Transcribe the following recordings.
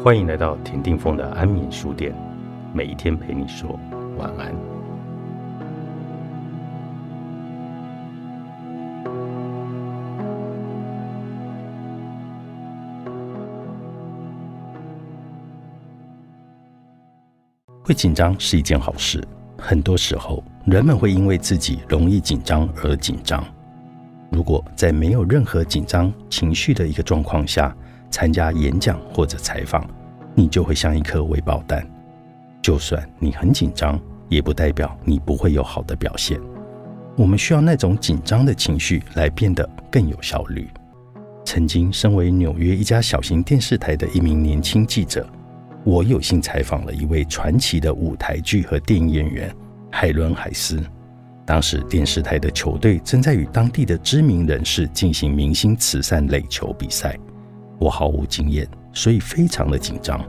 欢迎来到田定峰的安眠书店，每一天陪你说晚安。会紧张是一件好事，很多时候人们会因为自己容易紧张而紧张。如果在没有任何紧张情绪的一个状况下，参加演讲或者采访，你就会像一颗微爆弹。就算你很紧张，也不代表你不会有好的表现。我们需要那种紧张的情绪来变得更有效率。曾经身为纽约一家小型电视台的一名年轻记者，我有幸采访了一位传奇的舞台剧和电影演员海伦·海斯。当时电视台的球队正在与当地的知名人士进行明星慈善垒球比赛。我毫无经验，所以非常的紧张。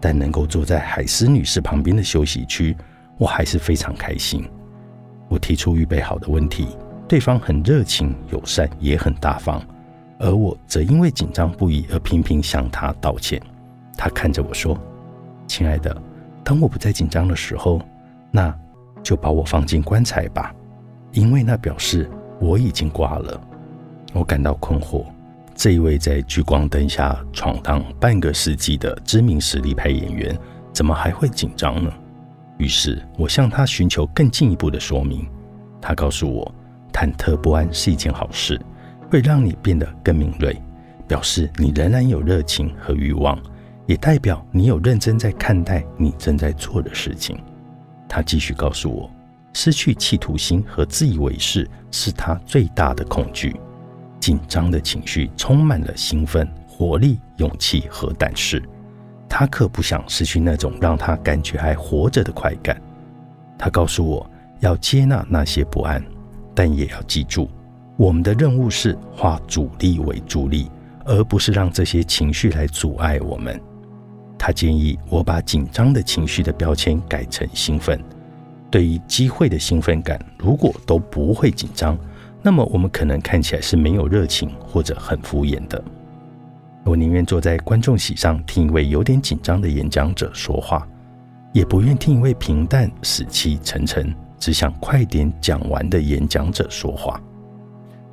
但能够坐在海斯女士旁边的休息区，我还是非常开心。我提出预备好的问题，对方很热情友善，也很大方，而我则因为紧张不已而频频向他道歉。他看着我说：“亲爱的，当我不再紧张的时候，那就把我放进棺材吧，因为那表示我已经挂了。”我感到困惑。这一位在聚光灯下闯荡半个世纪的知名实力派演员，怎么还会紧张呢？于是我向他寻求更进一步的说明。他告诉我，忐忑不安是一件好事，会让你变得更敏锐，表示你仍然有热情和欲望，也代表你有认真在看待你正在做的事情。他继续告诉我，失去企图心和自以为是是他最大的恐惧。紧张的情绪充满了兴奋、活力、勇气和胆识。他可不想失去那种让他感觉还活着的快感。他告诉我要接纳那些不安，但也要记住，我们的任务是化阻力为助力，而不是让这些情绪来阻碍我们。他建议我把紧张的情绪的标签改成兴奋。对于机会的兴奋感，如果都不会紧张。那么我们可能看起来是没有热情或者很敷衍的。我宁愿坐在观众席上听一位有点紧张的演讲者说话，也不愿听一位平淡、死气沉沉、只想快点讲完的演讲者说话。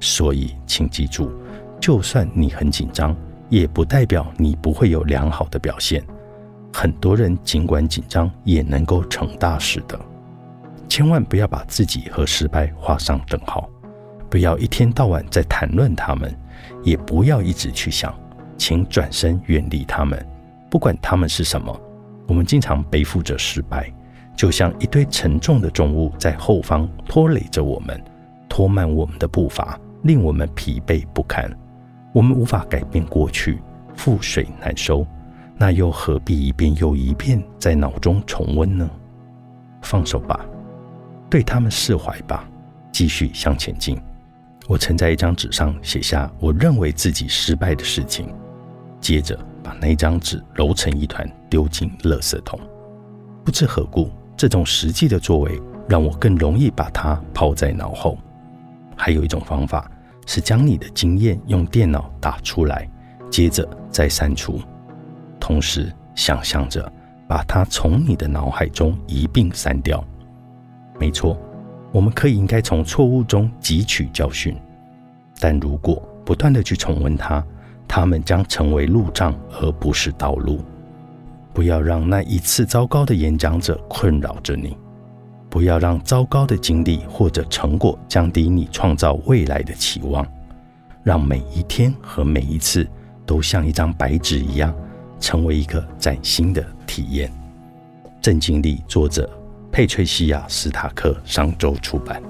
所以，请记住，就算你很紧张，也不代表你不会有良好的表现。很多人尽管紧张，也能够成大事的。千万不要把自己和失败画上等号。不要一天到晚在谈论他们，也不要一直去想，请转身远离他们。不管他们是什么，我们经常背负着失败，就像一堆沉重的重物在后方拖累着我们，拖慢我们的步伐，令我们疲惫不堪。我们无法改变过去，覆水难收，那又何必一遍又一遍在脑中重温呢？放手吧，对他们释怀吧，继续向前进。我曾在一张纸上写下我认为自己失败的事情，接着把那张纸揉成一团丢进垃圾桶。不知何故，这种实际的作为让我更容易把它抛在脑后。还有一种方法是将你的经验用电脑打出来，接着再删除，同时想象着把它从你的脑海中一并删掉。没错。我们可以应该从错误中汲取教训，但如果不断的去重温它，它们将成为路障而不是道路。不要让那一次糟糕的演讲者困扰着你，不要让糟糕的经历或者成果降低你创造未来的期望。让每一天和每一次都像一张白纸一样，成为一个崭新的体验。正经历作者。佩翠西亚·斯塔克，上周出版。